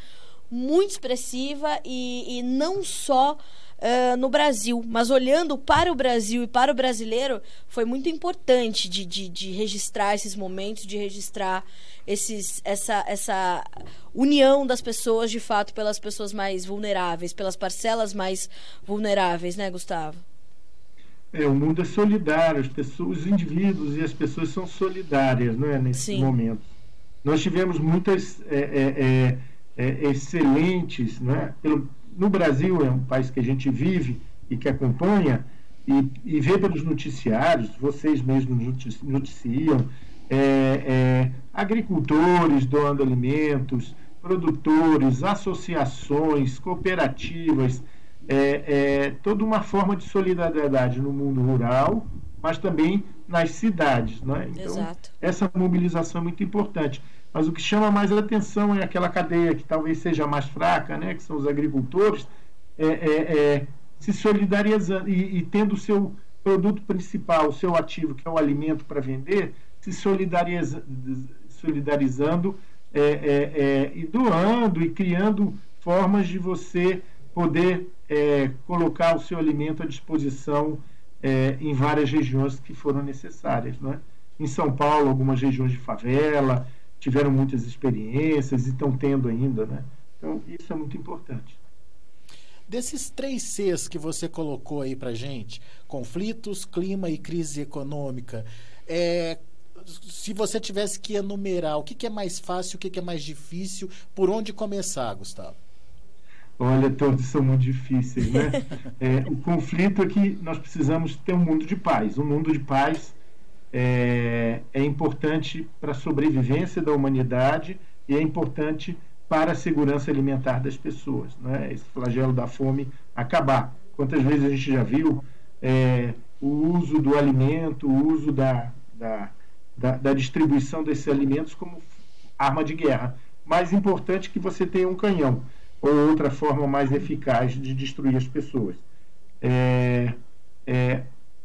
S1: muito expressiva e, e não só uh, no Brasil, mas olhando para o Brasil e para o brasileiro, foi muito importante de, de, de registrar esses momentos, de registrar esses, essa, essa união das pessoas, de fato, pelas pessoas mais vulneráveis, pelas parcelas mais vulneráveis, né, Gustavo?
S3: É, o mundo é solidário, as pessoas, os indivíduos e as pessoas são solidárias não é, nesse Sim. momento. Nós tivemos muitas é, é, é, é excelentes, não é? Pelo, no Brasil é um país que a gente vive e que acompanha e, e vê pelos noticiários, vocês mesmos noticiam, é, agricultores doando alimentos, produtores, associações, cooperativas, é, é, toda uma forma de solidariedade no mundo rural, mas também nas cidades. Né? Então, Exato. essa mobilização é muito importante. Mas o que chama mais atenção é aquela cadeia que talvez seja mais fraca, né? que são os agricultores, é, é, é se solidarizando e, e tendo o seu produto principal, o seu ativo, que é o alimento para vender, se solidariza, solidarizando é, é, é, e doando e criando formas de você poder é, colocar o seu alimento à disposição é, em várias regiões que foram necessárias. Né? Em São Paulo, algumas regiões de favela tiveram muitas experiências e estão tendo ainda. Né? Então, isso é muito importante.
S2: Desses três Cs que você colocou aí para gente, conflitos, clima e crise econômica, é, se você tivesse que enumerar o que, que é mais fácil, o que, que é mais difícil, por onde começar, Gustavo?
S3: Olha, todos são muito difíceis, né? É, o conflito é que nós precisamos ter um mundo de paz. Um mundo de paz é, é importante para a sobrevivência da humanidade e é importante para a segurança alimentar das pessoas, né? Esse flagelo da fome acabar. Quantas vezes a gente já viu é, o uso do alimento, o uso da, da, da, da distribuição desses alimentos como arma de guerra. Mais importante que você tenha um canhão ou outra forma mais eficaz de destruir as pessoas. É, é,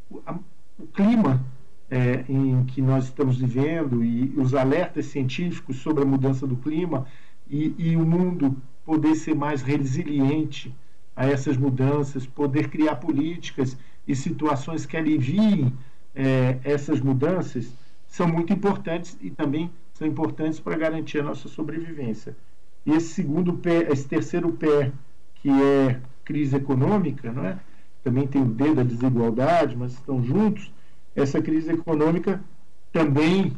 S3: o, clima é, em que nós estamos vivendo e os alertas científicos sobre a mudança do clima e, e o mundo poder ser mais resiliente a essas mudanças, poder criar políticas e situações que aliviem é, essas mudanças são muito importantes e também são importantes para garantir a nossa sobrevivência. E esse segundo pé, esse terceiro pé, que é crise econômica, não é? também tem o D da desigualdade, mas estão juntos. Essa crise econômica também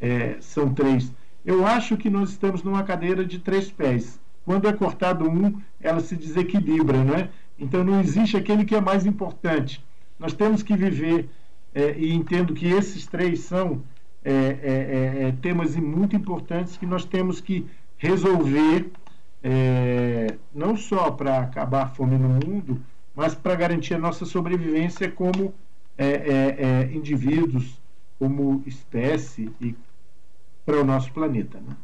S3: é, são três. Eu acho que nós estamos numa cadeira de três pés. Quando é cortado um, ela se desequilibra, não é? Então não existe aquele que é mais importante. Nós temos que viver é, e entendo que esses três são é, é, é, é temas muito importantes que nós temos que resolver não só para acabar a fome no mundo, mas para garantir a nossa sobrevivência como indivíduos, como espécie e para o nosso planeta. Né?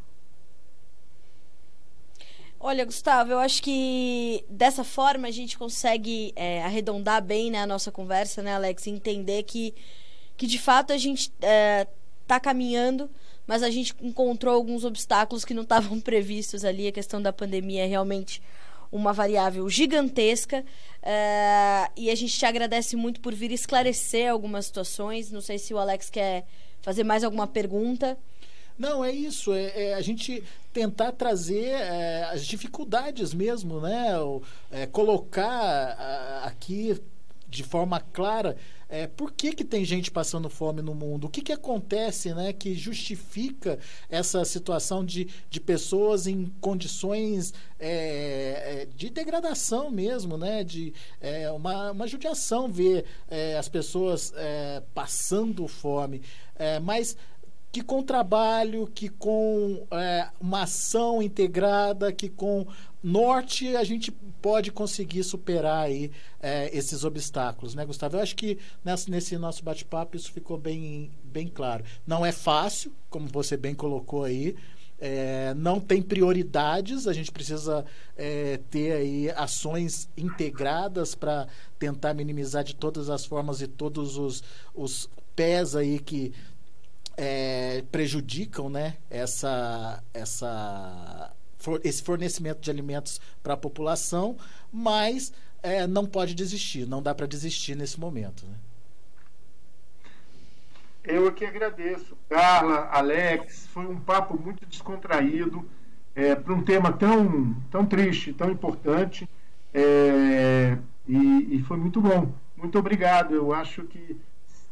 S1: Olha, Gustavo, eu acho que dessa forma a gente consegue é, arredondar bem né, a nossa conversa, né, Alex? Entender que, que de fato a gente está é, caminhando, mas a gente encontrou alguns obstáculos que não estavam previstos ali. A questão da pandemia é realmente uma variável gigantesca. É, e a gente te agradece muito por vir esclarecer algumas situações. Não sei se o Alex quer fazer mais alguma pergunta.
S2: Não, é isso. É, é a gente tentar trazer é, as dificuldades mesmo, né? O, é, colocar a, aqui de forma clara é, por que, que tem gente passando fome no mundo? O que, que acontece né, que justifica essa situação de, de pessoas em condições é, é de degradação mesmo, né? de é, uma, uma judiação ver é, as pessoas é, passando fome. mas que com trabalho, que com é, uma ação integrada, que com norte a gente pode conseguir superar aí é, esses obstáculos, né, Gustavo? Eu acho que nesse, nosso bate-papo isso ficou bem, bem claro. Não é fácil, como você bem colocou aí. É, não tem prioridades, a gente precisa é, ter aí ações integradas para tentar minimizar de todas as formas e todos os, os pés aí que é, prejudicam né, essa, essa, esse fornecimento de alimentos para a população, mas é, não pode desistir, não dá para desistir nesse momento. Né?
S3: Eu que agradeço, Carla, Alex, foi um papo muito descontraído é, para um tema tão, tão triste, tão importante, é, e, e foi muito bom. Muito obrigado. Eu acho que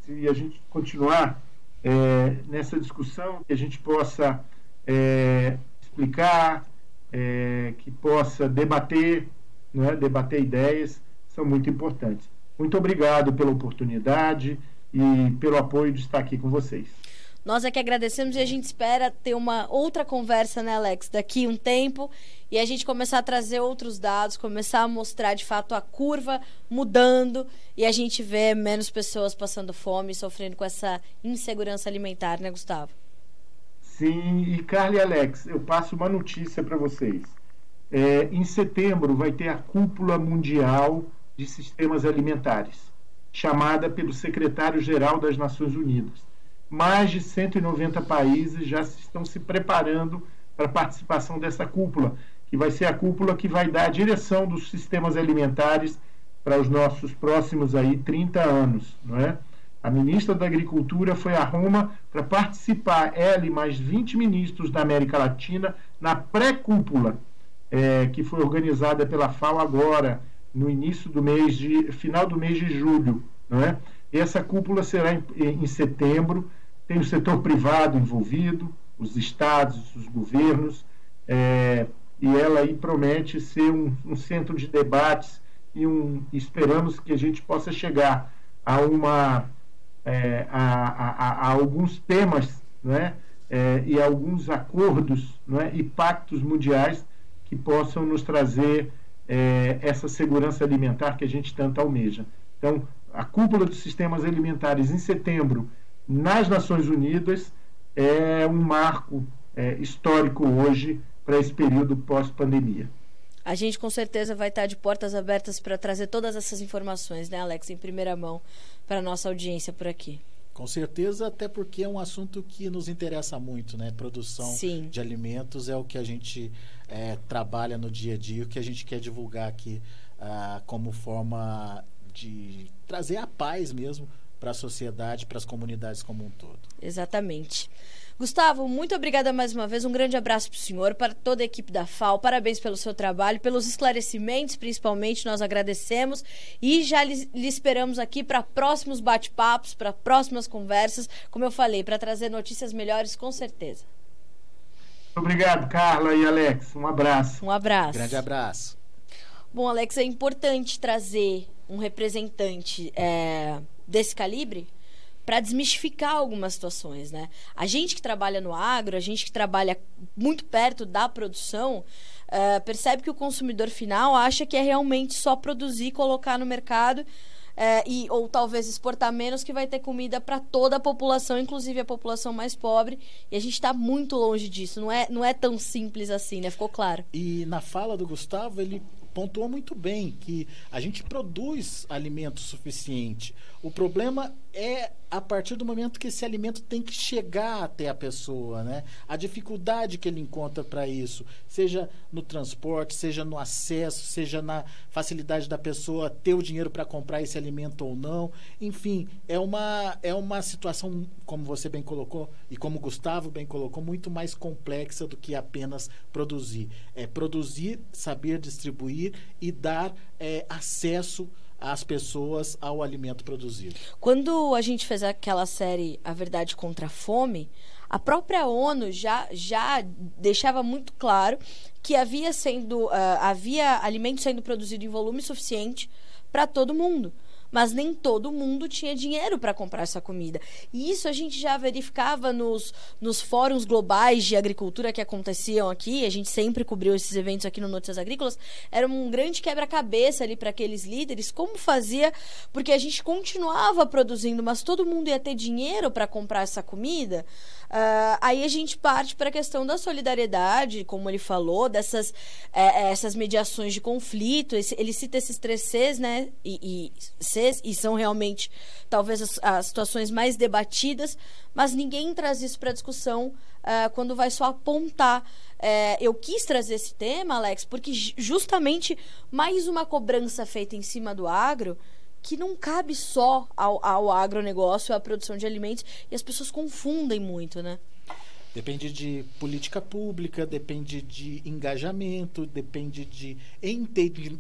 S3: se a gente continuar é, nessa discussão, que a gente possa é, explicar, é, que possa debater, né, debater ideias, são muito importantes. Muito obrigado pela oportunidade e pelo apoio de estar aqui com vocês.
S1: Nós é que agradecemos e a gente espera ter uma outra conversa, né, Alex, daqui um tempo e a gente começar a trazer outros dados, começar a mostrar de fato a curva mudando e a gente ver menos pessoas passando fome, sofrendo com essa insegurança alimentar, né, Gustavo?
S3: Sim, e Carla e Alex, eu passo uma notícia para vocês. É, em setembro vai ter a cúpula mundial de sistemas alimentares, chamada pelo secretário-geral das Nações Unidas mais de 190 países já estão se preparando para a participação dessa cúpula, que vai ser a cúpula que vai dar a direção dos sistemas alimentares para os nossos próximos aí 30 anos, não é? A ministra da Agricultura foi a Roma para participar, ela e mais 20 ministros da América Latina, na pré-cúpula, é, que foi organizada pela FAO agora, no início do mês de. final do mês de julho. Não é? Essa cúpula será em, em setembro tem o setor privado envolvido, os estados, os governos, é, e ela aí promete ser um, um centro de debates e um, esperamos que a gente possa chegar a uma é, a, a, a, alguns temas né, é, e alguns acordos né, e pactos mundiais que possam nos trazer é, essa segurança alimentar que a gente tanto almeja. Então, a cúpula dos sistemas alimentares em setembro nas Nações Unidas é um marco é, histórico hoje para esse período pós-pandemia.
S1: A gente com certeza vai estar de portas abertas para trazer todas essas informações, né, Alex, em primeira mão para a nossa audiência por aqui.
S2: Com certeza, até porque é um assunto que nos interessa muito, né? Produção
S1: Sim.
S2: de alimentos é o que a gente é, trabalha no dia a dia, o que a gente quer divulgar aqui ah, como forma de trazer a paz mesmo para a sociedade, para as comunidades como um todo.
S1: Exatamente. Gustavo, muito obrigada mais uma vez. Um grande abraço para o senhor, para toda a equipe da FAO. Parabéns pelo seu trabalho, pelos esclarecimentos, principalmente. Nós agradecemos e já lhe, lhe esperamos aqui para próximos bate-papos, para próximas conversas. Como eu falei, para trazer notícias melhores, com certeza.
S3: Obrigado, Carla e Alex. Um abraço.
S1: Um abraço.
S2: Grande abraço.
S1: Bom, Alex, é importante trazer um representante é, desse calibre para desmistificar algumas situações, né? A gente que trabalha no agro, a gente que trabalha muito perto da produção, uh, percebe que o consumidor final acha que é realmente só produzir, colocar no mercado uh, e ou talvez exportar menos que vai ter comida para toda a população, inclusive a população mais pobre. E a gente está muito longe disso. Não é, não é tão simples assim, né? Ficou claro.
S2: E na fala do Gustavo, ele pontuou muito bem que a gente produz alimento suficiente. O problema é a partir do momento que esse alimento tem que chegar até a pessoa, né? A dificuldade que ele encontra para isso, seja no transporte, seja no acesso, seja na facilidade da pessoa ter o dinheiro para comprar esse alimento ou não. Enfim, é uma é uma situação, como você bem colocou e como o Gustavo bem colocou, muito mais complexa do que apenas produzir. É produzir, saber distribuir e dar é, acesso as pessoas ao alimento produzido.
S1: Quando a gente fez aquela série A Verdade contra a Fome, a própria ONU já, já deixava muito claro que havia, sendo, uh, havia alimento sendo produzido em volume suficiente para todo mundo mas nem todo mundo tinha dinheiro para comprar essa comida. E isso a gente já verificava nos, nos fóruns globais de agricultura que aconteciam aqui, a gente sempre cobriu esses eventos aqui no Notícias Agrícolas, era um grande quebra-cabeça ali para aqueles líderes, como fazia, porque a gente continuava produzindo, mas todo mundo ia ter dinheiro para comprar essa comida. Uh, aí a gente parte para a questão da solidariedade, como ele falou, dessas é, essas mediações de conflito. Esse, ele cita esses três Cs, né? E, e Cs, e são realmente talvez as, as, situações mais debatidas, mas ninguém traz isso para discussão uh, quando vai só apontar. Uh, eu quis trazer esse tema, Alex, porque justamente mais uma cobrança feita em cima do agro que não cabe só ao, ao agronegócio, à produção de alimentos, e as pessoas confundem muito, né?
S2: Depende de política pública, depende de engajamento, depende de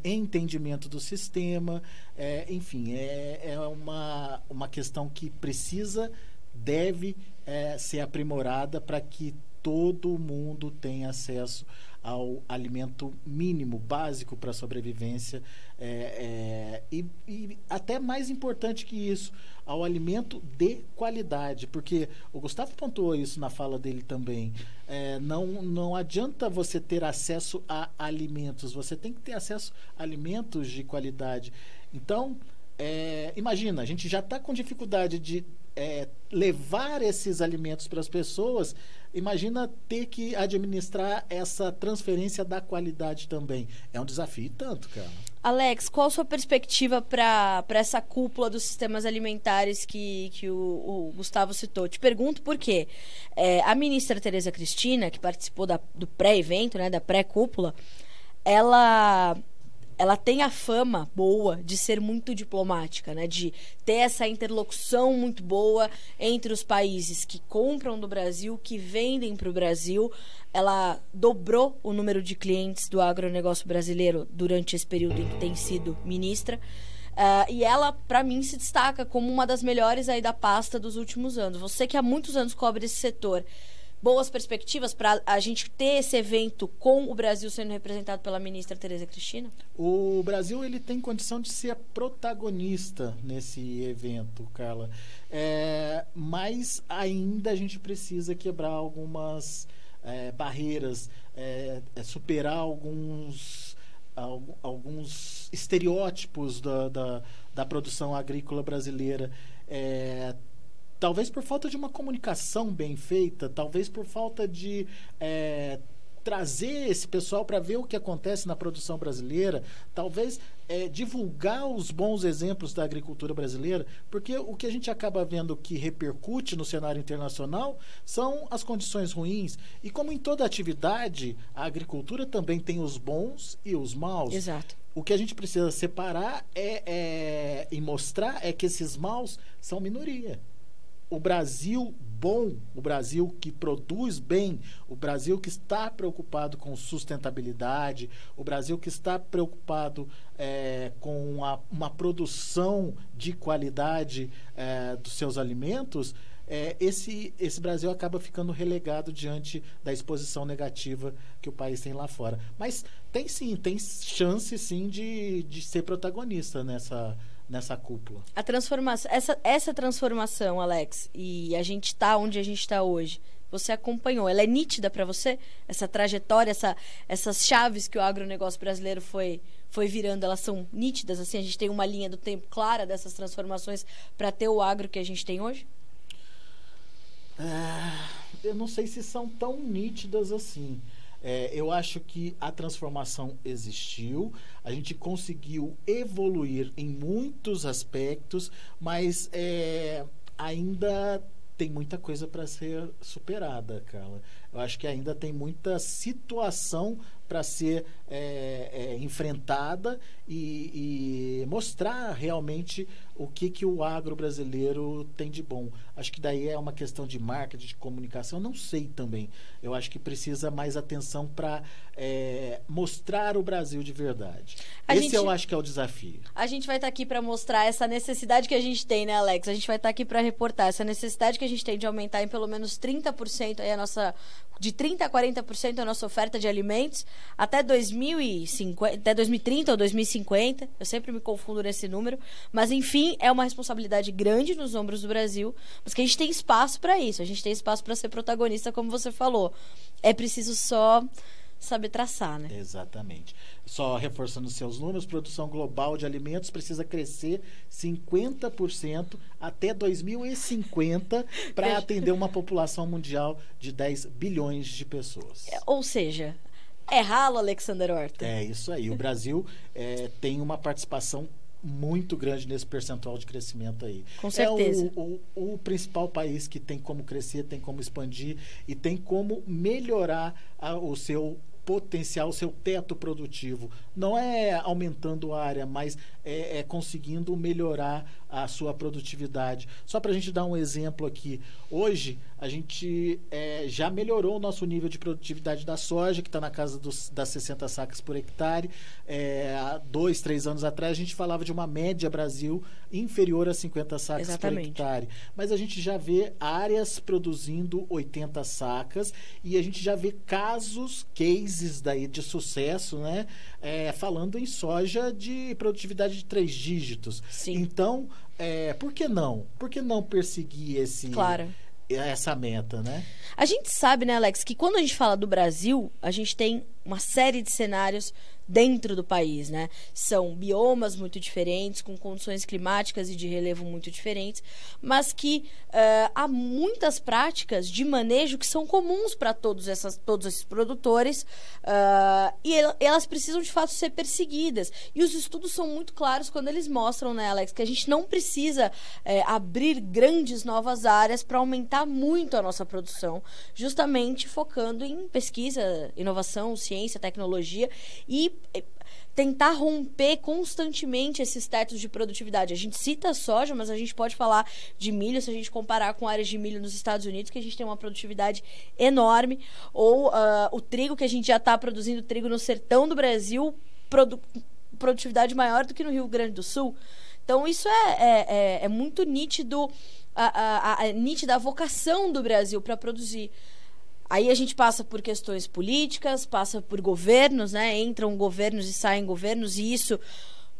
S2: entendimento do sistema. É, enfim, é, é uma, uma questão que precisa, deve é, ser aprimorada para que todo mundo tenha acesso ao alimento mínimo, básico para a sobrevivência, é, é, e, e, até mais importante que isso, ao alimento de qualidade, porque o Gustavo pontuou isso na fala dele também. É, não, não adianta você ter acesso a alimentos, você tem que ter acesso a alimentos de qualidade. Então, é, imagina, a gente já está com dificuldade de é, levar esses alimentos para as pessoas Imagina ter que administrar essa transferência da qualidade também. É um desafio tanto, cara.
S1: Alex, qual a sua perspectiva para essa cúpula dos sistemas alimentares que, que o, o Gustavo citou? Te pergunto por quê. É, a ministra Tereza Cristina, que participou da, do pré-evento, né, da pré-cúpula, ela ela tem a fama boa de ser muito diplomática, né? De ter essa interlocução muito boa entre os países que compram do Brasil, que vendem para o Brasil. Ela dobrou o número de clientes do agronegócio brasileiro durante esse período em que tem sido ministra. Uh, e ela, para mim, se destaca como uma das melhores aí da pasta dos últimos anos. Você que há muitos anos cobre esse setor, boas perspectivas para a gente ter esse evento com o Brasil sendo representado pela ministra Tereza Cristina?
S2: O Brasil ele tem condição de ser protagonista nesse evento, Carla. É, mas ainda a gente precisa quebrar algumas é, barreiras, é, é superar alguns, alguns estereótipos da, da, da produção agrícola brasileira. É, talvez por falta de uma comunicação bem feita, talvez por falta de é, trazer esse pessoal para ver o que acontece na produção brasileira, talvez é, divulgar os bons exemplos da agricultura brasileira, porque o que a gente acaba vendo que repercute no cenário internacional são as condições ruins. E como em toda atividade, a agricultura também tem os bons e os maus.
S1: Exato.
S2: O que a gente precisa separar é, é, e mostrar é que esses maus são minoria o Brasil bom, o Brasil que produz bem, o Brasil que está preocupado com sustentabilidade, o Brasil que está preocupado é, com a, uma produção de qualidade é, dos seus alimentos, é, esse, esse Brasil acaba ficando relegado diante da exposição negativa que o país tem lá fora. Mas tem sim, tem chance sim de, de ser protagonista nessa nessa cúpula.
S1: A transformação, essa, essa transformação, Alex, e a gente está onde a gente está hoje. Você acompanhou? Ela é nítida para você? Essa trajetória, essa, essas chaves que o agronegócio brasileiro foi, foi virando, elas são nítidas? Assim, a gente tem uma linha do tempo clara dessas transformações para ter o agro que a gente tem hoje?
S2: É, eu não sei se são tão nítidas assim. É, eu acho que a transformação existiu, a gente conseguiu evoluir em muitos aspectos, mas é, ainda tem muita coisa para ser superada, Carla. Eu acho que ainda tem muita situação para ser é, é, enfrentada e, e, mostrar realmente o que, que o agro brasileiro tem de bom. Acho que daí é uma questão de marketing, de comunicação, não sei também. Eu acho que precisa mais atenção para é, mostrar o Brasil de verdade. A Esse gente, eu acho que é o desafio.
S1: A gente vai estar tá aqui para mostrar essa necessidade que a gente tem, né, Alex? A gente vai estar tá aqui para reportar essa necessidade que a gente tem de aumentar em pelo menos 30% aí a nossa de 30 a 40% a nossa oferta de alimentos até 2050, até 2030 ou 2050. Eu sempre me confundo nesse número, mas enfim, é uma responsabilidade grande nos ombros do Brasil, mas que a gente tem espaço para isso. A gente tem espaço para ser protagonista, como você falou. É preciso só saber traçar, né?
S2: Exatamente. Só reforçando seus números, produção global de alimentos precisa crescer 50% até 2050 para atender uma população mundial de 10 bilhões de pessoas.
S1: É, ou seja, é ralo, Alexander Horta.
S2: É isso aí. O Brasil é, tem uma participação muito grande nesse percentual de crescimento aí.
S1: Com certeza.
S2: É o, o, o, principal país que tem como crescer, tem como expandir e tem como melhorar a, o seu potencial, o seu teto produtivo. Não é aumentando a área, mas é, é conseguindo melhorar a sua produtividade. Só para a gente dar um exemplo aqui, hoje a gente é, já melhorou o nosso nível de produtividade da soja, que está na casa dos, das 60 sacas por hectare. É, há dois, três anos atrás a gente falava de uma média Brasil inferior a 50 sacas Exatamente. por hectare. Mas a gente já vê áreas produzindo 80 sacas e a gente já vê casos, cases daí de sucesso, né? É, falando em soja de produtividade de três dígitos.
S1: Sim.
S2: Então, é, por que não? Por que não perseguir esse,
S1: claro.
S2: essa meta, né?
S1: A gente sabe, né, Alex, que quando a gente fala do Brasil, a gente tem uma série de cenários dentro do país, né? São biomas muito diferentes, com condições climáticas e de relevo muito diferentes, mas que uh, há muitas práticas de manejo que são comuns para todos, essas, todos esses produtores uh, e elas precisam de fato ser perseguidas. E os estudos são muito claros quando eles mostram, né, Alex, que a gente não precisa uh, abrir grandes novas áreas para aumentar muito a nossa produção, justamente focando em pesquisa, inovação, ciência, tecnologia e tentar romper constantemente esses tetos de produtividade. A gente cita soja, mas a gente pode falar de milho se a gente comparar com áreas de milho nos Estados Unidos, que a gente tem uma produtividade enorme, ou uh, o trigo, que a gente já está produzindo trigo no sertão do Brasil, produ produtividade maior do que no Rio Grande do Sul. Então, isso é, é, é, é muito nítido, a, a, a, a nítida a vocação do Brasil para produzir. Aí a gente passa por questões políticas, passa por governos, né? Entram governos e saem governos, e isso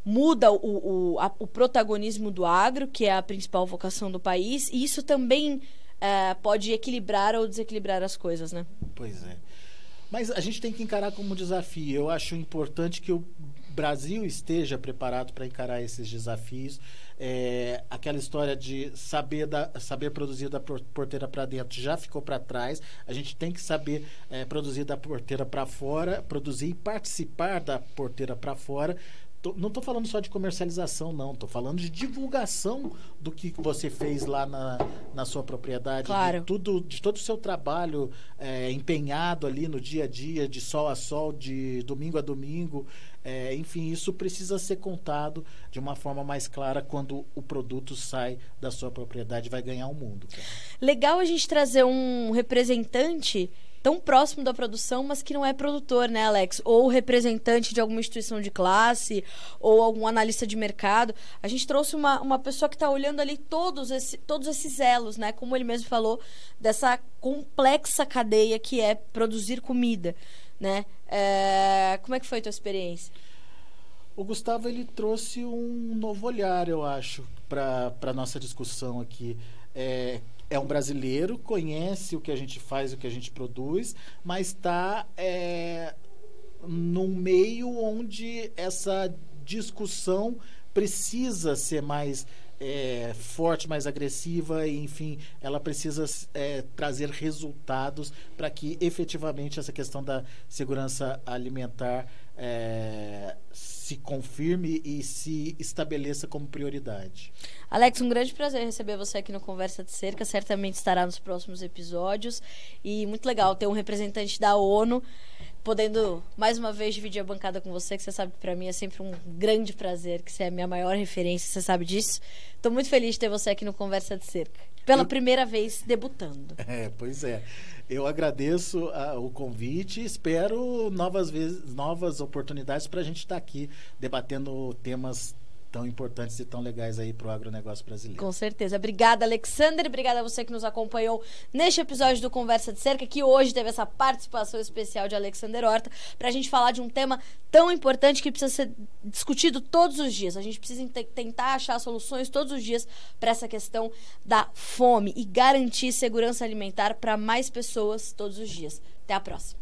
S1: muda o, o, a, o protagonismo do agro, que é a principal vocação do país, e isso também é, pode equilibrar ou desequilibrar as coisas, né?
S2: Pois é. Mas a gente tem que encarar como desafio. Eu acho importante que o Brasil esteja preparado para encarar esses desafios. É, aquela história de saber, da, saber produzir da porteira para dentro já ficou para trás. A gente tem que saber é, produzir da porteira para fora, produzir e participar da porteira para fora Tô, não estou falando só de comercialização, não. Estou falando de divulgação do que você fez lá na, na sua propriedade.
S1: Claro.
S2: De, tudo, de todo o seu trabalho é, empenhado ali no dia a dia, de sol a sol, de domingo a domingo. É, enfim, isso precisa ser contado de uma forma mais clara quando o produto sai da sua propriedade vai ganhar o mundo.
S1: Legal a gente trazer um representante tão próximo da produção, mas que não é produtor, né, Alex? Ou representante de alguma instituição de classe, ou algum analista de mercado. A gente trouxe uma, uma pessoa que está olhando ali todos, esse, todos esses elos, né? Como ele mesmo falou, dessa complexa cadeia que é produzir comida, né? É, como é que foi a tua experiência?
S2: O Gustavo ele trouxe um novo olhar, eu acho, para a nossa discussão aqui. É, é um brasileiro, conhece o que a gente faz, o que a gente produz, mas está é, num meio onde essa discussão precisa ser mais é, forte, mais agressiva, enfim, ela precisa é, trazer resultados para que efetivamente essa questão da segurança alimentar é, se confirme e se estabeleça como prioridade.
S1: Alex, um grande prazer receber você aqui no Conversa de Cerca. Certamente estará nos próximos episódios. E muito legal ter um representante da ONU podendo mais uma vez dividir a bancada com você, que você sabe que para mim é sempre um grande prazer, que você é a minha maior referência, você sabe disso. Estou muito feliz de ter você aqui no Conversa de Cerca. Pela Eu... primeira vez debutando.
S2: É, pois é. Eu agradeço a, o convite e espero novas, vezes, novas oportunidades para a gente estar tá aqui debatendo temas tão importantes e tão legais aí para o agronegócio brasileiro.
S1: Com certeza. Obrigada, Alexander. Obrigada a você que nos acompanhou neste episódio do Conversa de Cerca, que hoje teve essa participação especial de Alexander Horta, para a gente falar de um tema tão importante que precisa ser discutido todos os dias. A gente precisa tentar achar soluções todos os dias para essa questão da fome e garantir segurança alimentar para mais pessoas todos os dias. Até a próxima.